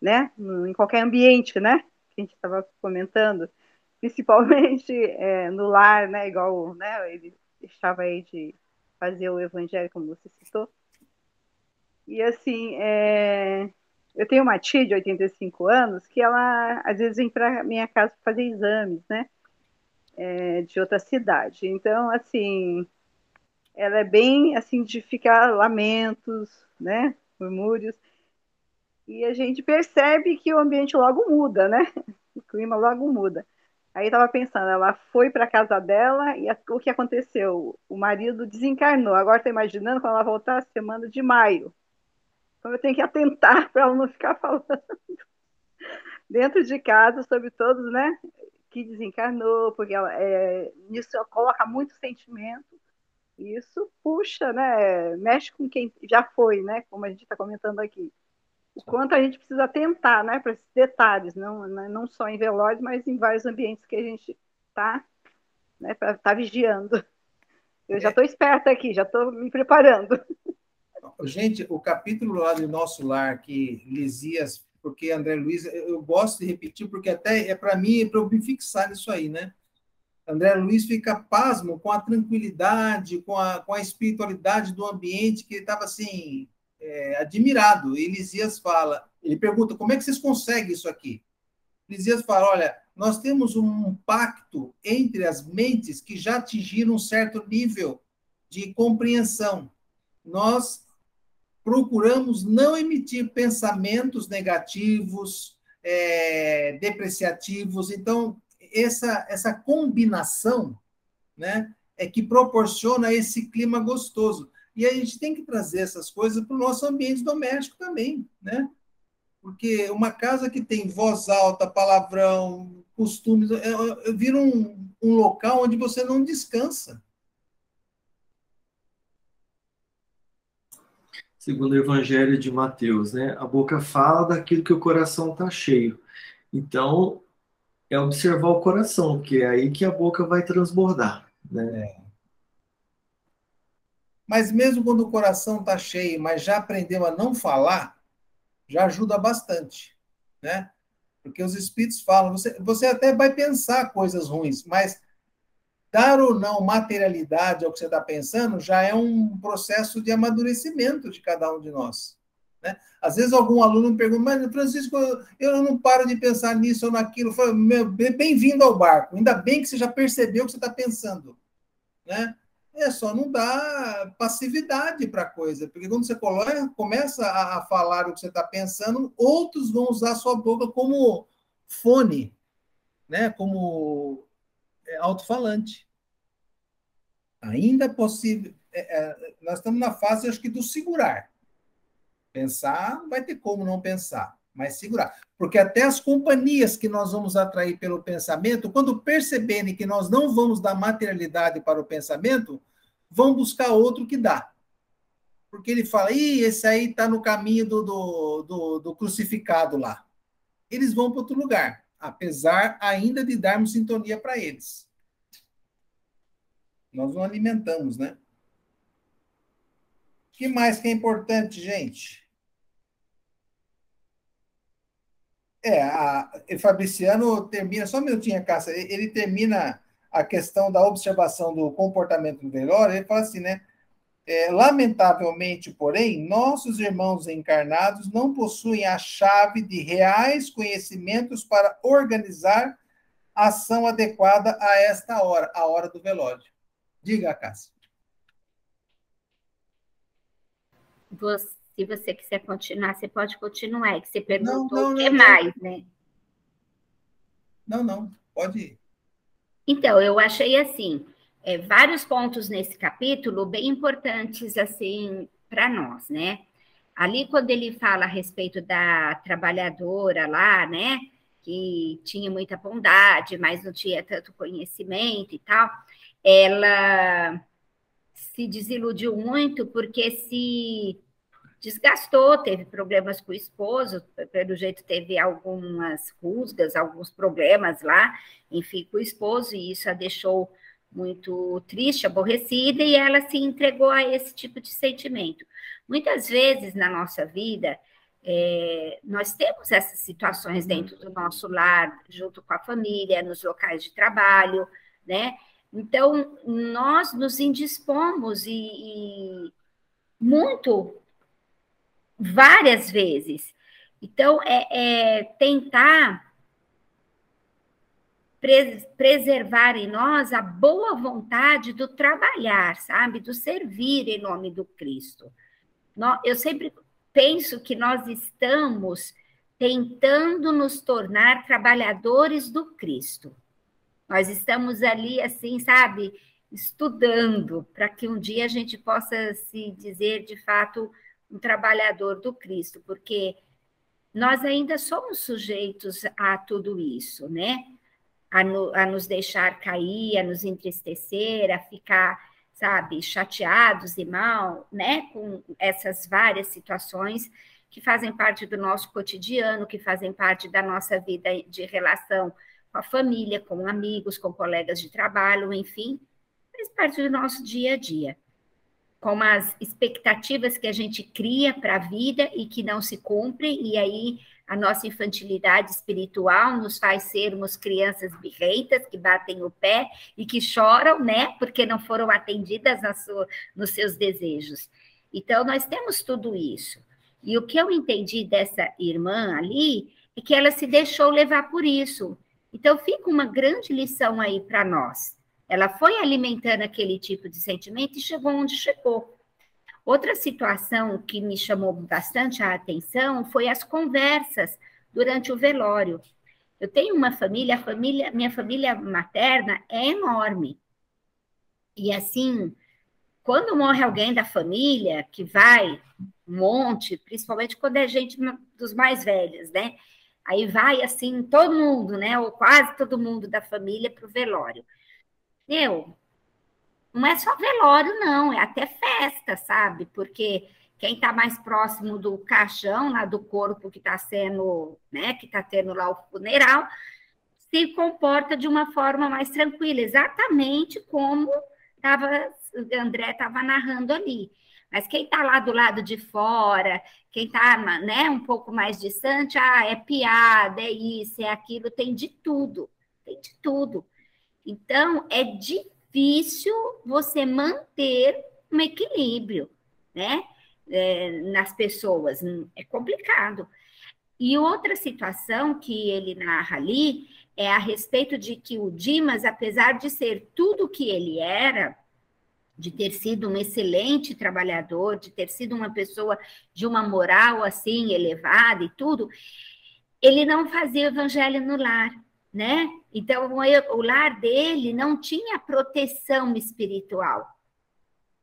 né? Em qualquer ambiente, né? Que a gente estava comentando principalmente é, no lar, né? Igual né, ele deixava aí de fazer o evangelho, como você citou. E assim, é, eu tenho uma tia de 85 anos que ela às vezes vem para minha casa fazer exames, né? É, de outra cidade. Então, assim, ela é bem assim de ficar lamentos, né? Murmúrios. E a gente percebe que o ambiente logo muda, né? O clima logo muda. Aí estava pensando, ela foi para casa dela e o que aconteceu? O marido desencarnou. Agora estou imaginando quando ela voltar semana de maio. Então eu tenho que atentar <laughs> para ela não ficar falando dentro de casa sobre todos, né? Que desencarnou, porque ela, é, isso coloca muito sentimento, isso, puxa, né? Mexe com quem já foi, né? Como a gente está comentando aqui. O quanto a gente precisa tentar, né? Para esses detalhes, não, né, não só em velórios, mas em vários ambientes que a gente está né, tá vigiando. Eu já estou esperta aqui, já estou me preparando. Gente, o capítulo lá do Nosso Lar, que Lisias, porque André Luiz, eu gosto de repetir, porque até é para mim, é para eu me fixar nisso aí, né? André Luiz fica pasmo com a tranquilidade, com a, com a espiritualidade do ambiente, que ele estava assim, é, admirado. E Lisias fala, ele pergunta, como é que vocês conseguem isso aqui? Lisias fala, olha, nós temos um pacto entre as mentes que já atingiram um certo nível de compreensão. Nós procuramos não emitir pensamentos negativos, é, depreciativos. Então, essa, essa combinação né, é que proporciona esse clima gostoso. E a gente tem que trazer essas coisas para o nosso ambiente doméstico também, né? Porque uma casa que tem voz alta, palavrão, costumes, vira um, um local onde você não descansa. Segundo o Evangelho de Mateus, né? A boca fala daquilo que o coração está cheio. Então, é observar o coração, que é aí que a boca vai transbordar, né? É. Mas mesmo quando o coração está cheio, mas já aprendeu a não falar, já ajuda bastante, né? Porque os espíritos falam, você, você até vai pensar coisas ruins, mas dar ou não materialidade ao que você está pensando já é um processo de amadurecimento de cada um de nós. Né? Às vezes algum aluno me pergunta, mas Francisco, eu não paro de pensar nisso ou naquilo. Bem-vindo ao barco. Ainda bem que você já percebeu o que você está pensando. Né? É só não dar passividade para a coisa, porque quando você coloca, começa a, falar o que você está pensando, outros vão usar a sua boca como fone, né? como alto-falante. Ainda é possível. É, é, nós estamos na fase, acho que, do segurar. Pensar, não vai ter como não pensar, mas segurar. Porque até as companhias que nós vamos atrair pelo pensamento, quando perceberem que nós não vamos dar materialidade para o pensamento, vão buscar outro que dá. Porque ele fala, Ih, esse aí está no caminho do, do, do, do crucificado lá. Eles vão para outro lugar, apesar ainda de darmos sintonia para eles. Nós não alimentamos, né? O que mais que é importante, gente? É, a, o Fabriciano termina, só um minutinho, Cássia, ele termina a questão da observação do comportamento do velório, ele fala assim, né? É, lamentavelmente, porém, nossos irmãos encarnados não possuem a chave de reais conhecimentos para organizar ação adequada a esta hora, a hora do velório. Diga, Cássia. Você se você quiser continuar, você pode continuar. Que você perguntou não, não, o que não, mais, né? Não, não, pode ir. Então, eu achei assim, é, vários pontos nesse capítulo bem importantes assim para nós, né? Ali quando ele fala a respeito da trabalhadora lá, né, que tinha muita bondade, mas não tinha tanto conhecimento e tal, ela se desiludiu muito porque se desgastou, teve problemas com o esposo, pelo jeito teve algumas rusgas, alguns problemas lá, enfim, com o esposo, e isso a deixou muito triste, aborrecida, e ela se entregou a esse tipo de sentimento. Muitas vezes na nossa vida, é, nós temos essas situações dentro do nosso lar, junto com a família, nos locais de trabalho, né? Então, nós nos indispomos e, e muito várias vezes. Então, é, é tentar preservar em nós a boa vontade do trabalhar, sabe? Do servir em nome do Cristo. Eu sempre penso que nós estamos tentando nos tornar trabalhadores do Cristo. Nós estamos ali, assim, sabe, estudando para que um dia a gente possa se dizer de fato um trabalhador do Cristo, porque nós ainda somos sujeitos a tudo isso, né? A, no, a nos deixar cair, a nos entristecer, a ficar sabe, chateados e mal, né, com essas várias situações que fazem parte do nosso cotidiano, que fazem parte da nossa vida de relação com a família, com amigos, com colegas de trabalho, enfim, faz parte do nosso dia a dia. Com as expectativas que a gente cria para a vida e que não se cumprem, e aí a nossa infantilidade espiritual nos faz sermos crianças birreitas que batem o pé e que choram, né, porque não foram atendidas sua, nos seus desejos. Então, nós temos tudo isso. E o que eu entendi dessa irmã ali é que ela se deixou levar por isso. Então, fica uma grande lição aí para nós. Ela foi alimentando aquele tipo de sentimento e chegou onde chegou. Outra situação que me chamou bastante a atenção foi as conversas durante o velório. Eu tenho uma família, família, minha família materna é enorme. E assim, quando morre alguém da família, que vai um monte, principalmente quando é gente dos mais velhos, né? Aí vai assim, todo mundo, né? Ou quase todo mundo da família para o velório. Eu, não é só velório, não, é até festa, sabe? Porque quem está mais próximo do caixão, lá do corpo que está sendo, né, que está tendo lá o funeral, se comporta de uma forma mais tranquila, exatamente como tava, André estava narrando ali. Mas quem está lá do lado de fora, quem está né, um pouco mais distante, ah, é piada, é isso, é aquilo, tem de tudo, tem de tudo. Então, é difícil difícil você manter um equilíbrio, né? É, nas pessoas, é complicado. E outra situação que ele narra ali é a respeito de que o Dimas, apesar de ser tudo o que ele era, de ter sido um excelente trabalhador, de ter sido uma pessoa de uma moral assim elevada e tudo, ele não fazia evangelho no lar né? Então, o lar dele não tinha proteção espiritual.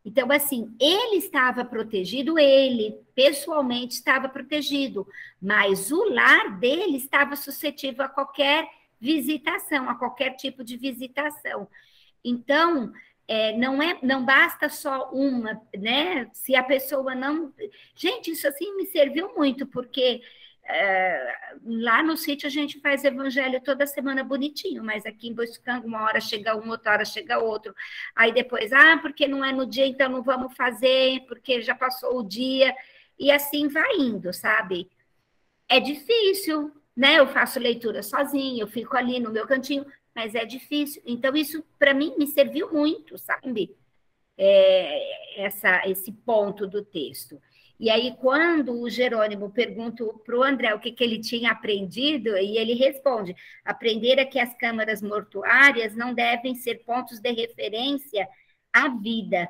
Então, assim, ele estava protegido, ele pessoalmente estava protegido, mas o lar dele estava suscetível a qualquer visitação, a qualquer tipo de visitação. Então, é, não é, não basta só uma, né? Se a pessoa não, gente, isso assim me serviu muito porque lá no sítio a gente faz evangelho toda semana bonitinho, mas aqui em Boiçucanga uma hora chega um, outra hora chega outro. Aí depois, ah, porque não é no dia, então não vamos fazer, porque já passou o dia. E assim vai indo, sabe? É difícil, né? Eu faço leitura sozinha, eu fico ali no meu cantinho, mas é difícil. Então, isso para mim me serviu muito, sabe? É, essa, esse ponto do texto. E aí, quando o Jerônimo pergunta para o André o que, que ele tinha aprendido, e ele responde: aprender é que as câmaras mortuárias não devem ser pontos de referência à vida,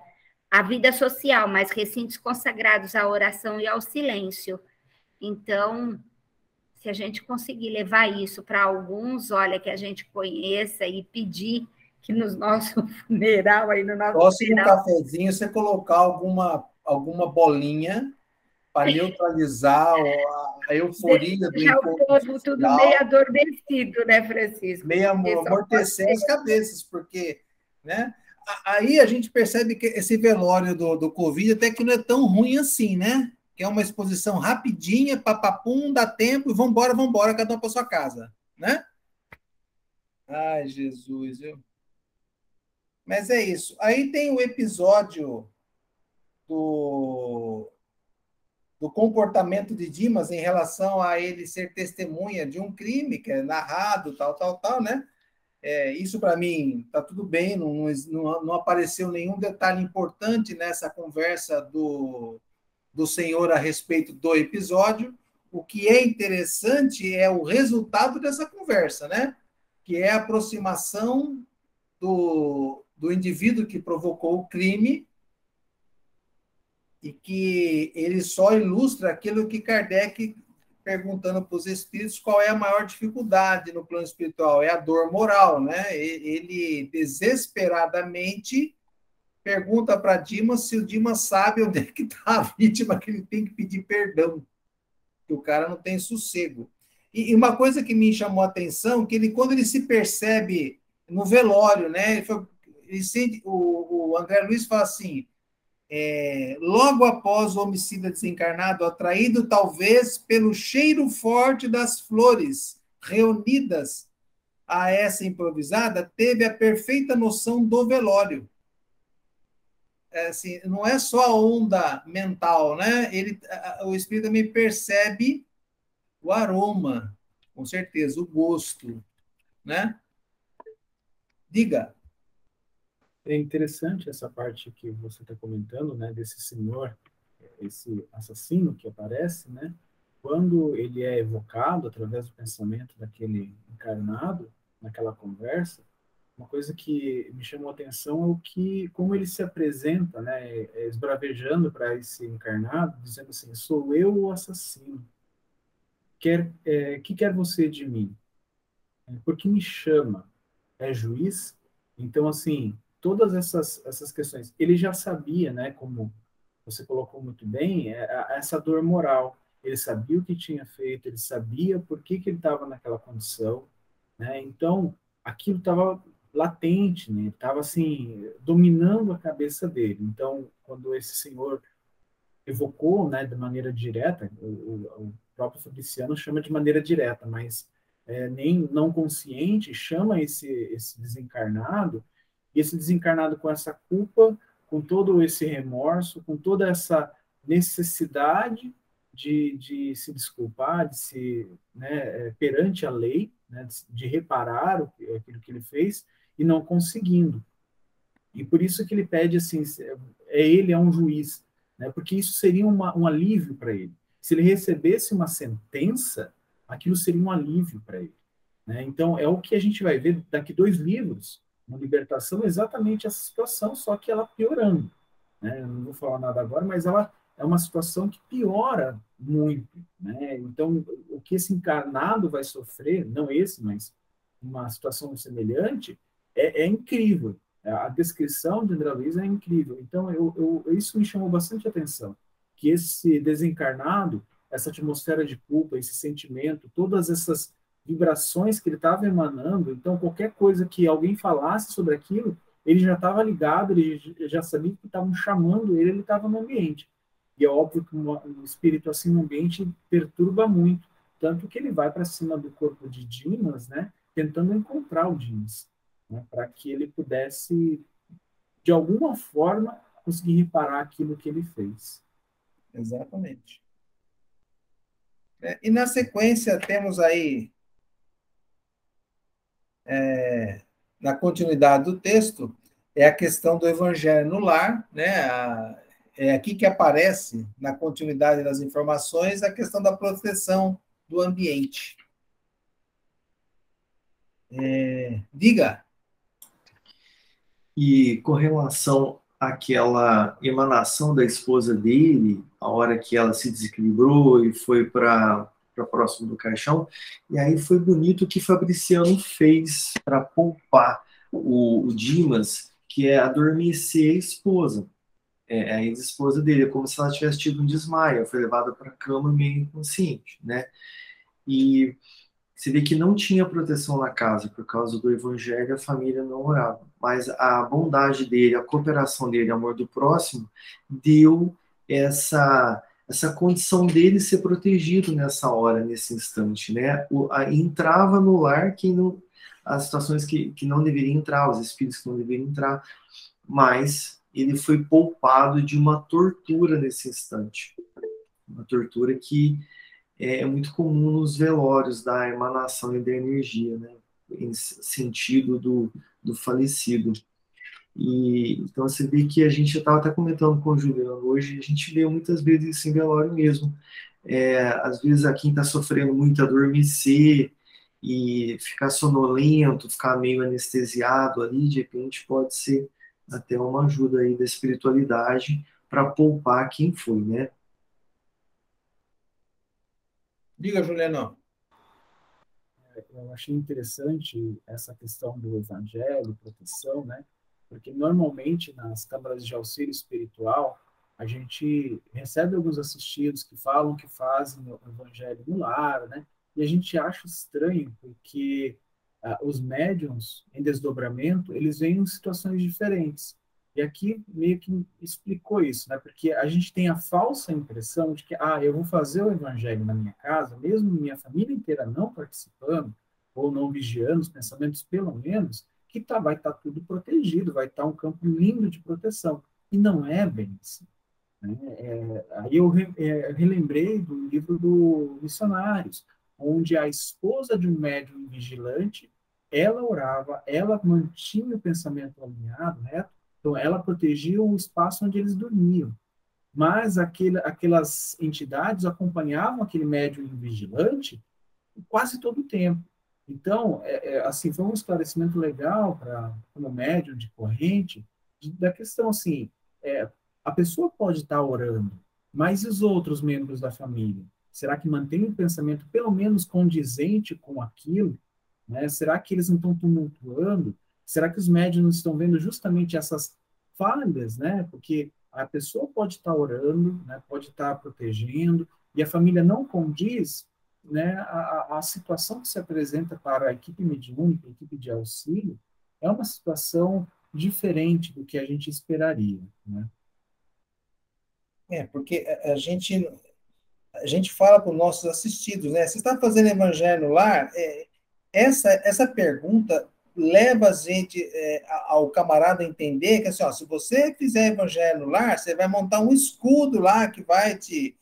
à vida social, mas recintos consagrados à oração e ao silêncio. Então, se a gente conseguir levar isso para alguns, olha, que a gente conheça e pedir que no nosso <laughs> funeral, aí no nosso Próximo funeral... cafezinho, você colocar alguma, alguma bolinha para neutralizar a euforia do encontro povo tudo meio adormecido, né, Francisco? Meio amortecer as cabeças, porque, né? Aí a gente percebe que esse velório do, do Covid até que não é tão ruim assim, né? Que é uma exposição rapidinha, papapum, dá tempo e vambora, vambora, cada um para sua casa, né? Ai, Jesus, viu? Mas é isso. Aí tem o episódio do do comportamento de Dimas em relação a ele ser testemunha de um crime que é narrado, tal, tal, tal, né? É, isso para mim tá tudo bem, não, não, não, apareceu nenhum detalhe importante nessa conversa do, do senhor a respeito do episódio. O que é interessante é o resultado dessa conversa, né? Que é a aproximação do, do indivíduo que provocou o crime e que ele só ilustra aquilo que Kardec perguntando para os espíritos qual é a maior dificuldade no plano espiritual, é a dor moral, né? Ele desesperadamente pergunta para Dimas se o Dimas sabe onde é que está a vítima que ele tem que pedir perdão, que o cara não tem sossego. E uma coisa que me chamou a atenção, que ele quando ele se percebe no velório, né? Ele foi, ele sente, o, o André Luiz fala assim, é, logo após o homicida desencarnado, atraído talvez pelo cheiro forte das flores reunidas a essa improvisada, teve a perfeita noção do velório. É, assim, não é só a onda mental, né? Ele, o espírito também percebe o aroma, com certeza, o gosto, né? Diga. É interessante essa parte que você está comentando, né, desse senhor, esse assassino que aparece, né? Quando ele é evocado através do pensamento daquele encarnado, naquela conversa, uma coisa que me chamou a atenção é o que, como ele se apresenta, né, é, esbravejando para esse encarnado, dizendo assim: sou eu o assassino. Quer, é, que quer você de mim? É, por que me chama? É juiz? Então, assim, todas essas, essas questões, ele já sabia, né, como você colocou muito bem, é, essa dor moral. Ele sabia o que tinha feito, ele sabia por que, que ele estava naquela condição, né? Então, aquilo estava latente, né? Estava assim dominando a cabeça dele. Então, quando esse senhor evocou, né, de maneira direta, o, o próprio Fabriciano chama de maneira direta, mas é, nem não consciente chama esse esse desencarnado e esse desencarnado com essa culpa, com todo esse remorso, com toda essa necessidade de, de se desculpar, de se né, é, perante a lei, né, de reparar aquilo que ele fez e não conseguindo. E por isso que ele pede assim, é ele é um juiz, né, porque isso seria uma, um alívio para ele. Se ele recebesse uma sentença, aquilo seria um alívio para ele. Né? Então é o que a gente vai ver daqui dois livros, uma libertação, exatamente essa situação, só que ela piorando. Né? não vou falar nada agora, mas ela é uma situação que piora muito. Né? Então, o que esse encarnado vai sofrer, não esse, mas uma situação semelhante, é, é incrível. A descrição de André Luiz é incrível. Então, eu, eu, isso me chamou bastante atenção, que esse desencarnado, essa atmosfera de culpa, esse sentimento, todas essas vibrações que ele estava emanando, então qualquer coisa que alguém falasse sobre aquilo, ele já estava ligado, ele já sabia que estavam chamando ele, ele estava no ambiente. E é óbvio que um espírito assim no ambiente perturba muito, tanto que ele vai para cima do corpo de Dimas, né, tentando encontrar o Dimas, né, para que ele pudesse, de alguma forma, conseguir reparar aquilo que ele fez. Exatamente. É, e na sequência temos aí, é, na continuidade do texto, é a questão do evangelho no lar, né? A, é aqui que aparece, na continuidade das informações, a questão da proteção do ambiente. É, diga. E com relação àquela emanação da esposa dele, a hora que ela se desequilibrou e foi para próximo do caixão, e aí foi bonito o que Fabriciano fez para poupar o, o Dimas, que é adormecer a esposa. É, a ex-esposa dele, é como se ela tivesse tido um desmaio, foi levada para a cama meio inconsciente, né? E você vê que não tinha proteção na casa por causa do evangelho, a família não orava, mas a bondade dele, a cooperação dele, amor do próximo, deu essa essa condição dele ser protegido nessa hora, nesse instante, né? O, a, entrava no lar que não, as situações que, que não deveriam entrar, os espíritos que não deveriam entrar, mas ele foi poupado de uma tortura nesse instante. Uma tortura que é, é muito comum nos velórios da emanação e da energia, né? em sentido do, do falecido. E, então você vê que a gente estava até comentando com o Juliano hoje, a gente vê muitas vezes isso em velório mesmo. É, às vezes a quem está sofrendo muito adormecer e ficar sonolento, ficar meio anestesiado ali, de repente pode ser até uma ajuda aí da espiritualidade para poupar quem foi, né? Diga, Juliano. É, eu achei interessante essa questão do evangelho, proteção, né? Porque normalmente nas câmaras de auxílio espiritual, a gente recebe alguns assistidos que falam que fazem o evangelho no lar, né? E a gente acha estranho, porque ah, os médiums em desdobramento, eles vêm em situações diferentes. E aqui meio que explicou isso, né? Porque a gente tem a falsa impressão de que, ah, eu vou fazer o evangelho na minha casa, mesmo minha família inteira não participando, ou não vigiando os pensamentos, pelo menos, que tá, vai estar tá tudo protegido, vai estar tá um campo lindo de proteção. E não é bem assim. Né? É, aí eu re, é, relembrei do livro do Missionários, onde a esposa de um médium vigilante, ela orava, ela mantinha o pensamento alinhado, reto, então, ela protegia o espaço onde eles dormiam. Mas aquele, aquelas entidades acompanhavam aquele médium vigilante quase todo o tempo. Então, é, é, assim, foi um esclarecimento legal para o médium de corrente de, da questão assim, é, a pessoa pode estar orando, mas e os outros membros da família? Será que mantém o pensamento pelo menos condizente com aquilo? Né? Será que eles não estão tumultuando? Será que os médiums estão vendo justamente essas falhas, né? Porque a pessoa pode estar orando, né? pode estar protegendo, e a família não condiz né, a, a situação que se apresenta para a equipe mediúnica, a equipe de auxílio, é uma situação diferente do que a gente esperaria. Né? É, porque a gente, a gente fala para os nossos assistidos, né? Você está fazendo evangelho lar? É, essa, essa pergunta leva a gente, é, ao camarada entender que, assim, ó, se você fizer evangelho lar, você vai montar um escudo lá que vai te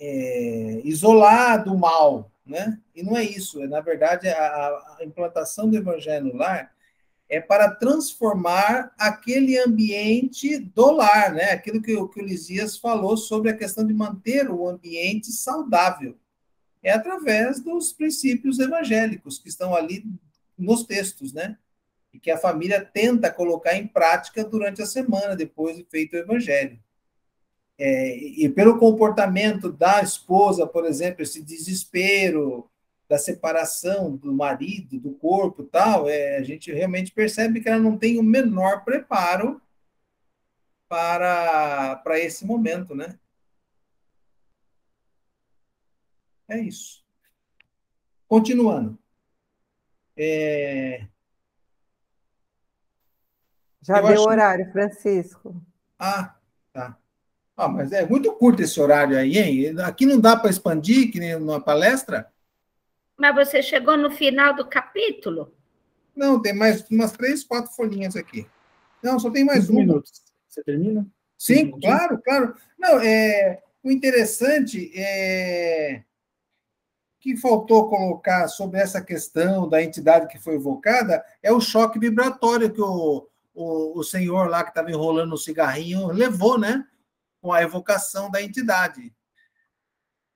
é, isolar do mal, né? E não é isso. É, na verdade, a, a implantação do evangelho no lar é para transformar aquele ambiente do lar, né? Aquilo que, que o Lisias falou sobre a questão de manter o ambiente saudável. É através dos princípios evangélicos que estão ali nos textos, né? E que a família tenta colocar em prática durante a semana, depois de feito o evangelho. É, e pelo comportamento da esposa, por exemplo, esse desespero da separação do marido, do corpo tal, é, a gente realmente percebe que ela não tem o menor preparo para, para esse momento, né? É isso. Continuando. É... Já Eu deu acho... horário, Francisco. Ah, tá. Ah, mas é muito curto esse horário aí, hein? Aqui não dá para expandir, que nem numa palestra? Mas você chegou no final do capítulo? Não, tem mais umas três, quatro folhinhas aqui. Não, só tem mais um. minutos. Você termina? Sim, claro, claro. Não, é, o interessante é que faltou colocar sobre essa questão da entidade que foi evocada é o choque vibratório que o, o, o senhor lá que estava enrolando o cigarrinho levou, né? Com a evocação da entidade.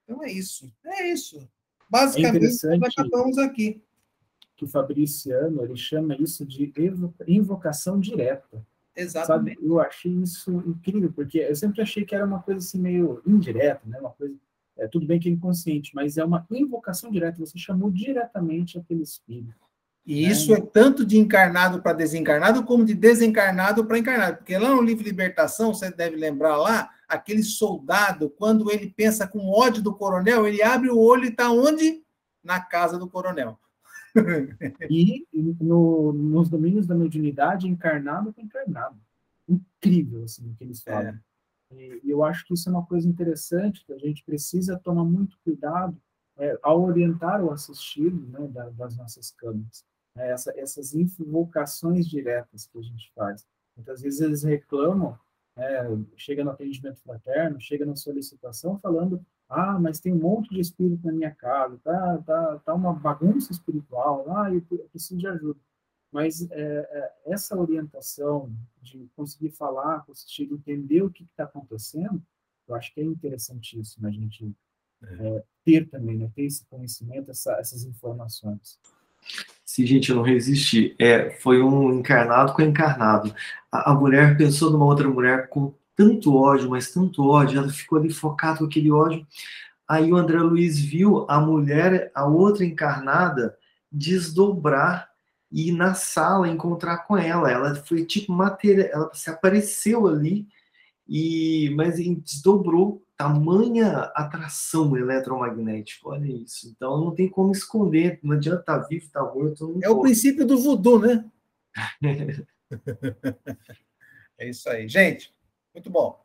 Então é isso. É isso. Basicamente, é nós acabamos aqui. Que o Fabriciano ele chama isso de invocação direta. Exatamente. Sabe? Eu achei isso incrível, porque eu sempre achei que era uma coisa assim meio indireta, né? Uma coisa é, tudo bem que é inconsciente, mas é uma invocação direta, você chamou diretamente aquele espírito. E né? isso é tanto de encarnado para desencarnado, como de desencarnado para encarnado. Porque lá no livro Libertação, você deve lembrar lá, aquele soldado, quando ele pensa com ódio do coronel, ele abre o olho e está onde? Na casa do coronel. <laughs> e no, nos domínios da mediunidade, encarnado com encarnado. Incrível, assim, o que eles falam. É. E eu acho que isso é uma coisa interessante, que a gente precisa tomar muito cuidado é, ao orientar o assistido né, da, das nossas câmeras. É, essa, essas invocações diretas que a gente faz. Muitas vezes eles reclamam, é, chega no atendimento fraterno, chega na solicitação falando ah, mas tem um monte de espírito na minha casa, tá, tá, tá uma bagunça espiritual, ah, eu preciso de ajuda. Mas é, é, essa orientação de conseguir falar assistido, entender o que está acontecendo, eu acho que é interessantíssimo a gente é, ter também, né, ter esse conhecimento, essa, essas informações. Se gente não resistir, é, foi um encarnado com encarnado. A, a, mulher pensou numa outra mulher com tanto ódio, mas tanto ódio, ela ficou ali focada com aquele ódio. Aí o André Luiz viu a mulher, a outra encarnada, desdobrar e ir na sala encontrar com ela. Ela foi tipo matéria, ela se apareceu ali E, mas desdobrou tamanha atração eletromagnética, olha isso. Então não tem como esconder, não adianta estar tá vivo, estar morto. é pode. o princípio do voodoo, né? <laughs> é isso aí. Gente, muito bom.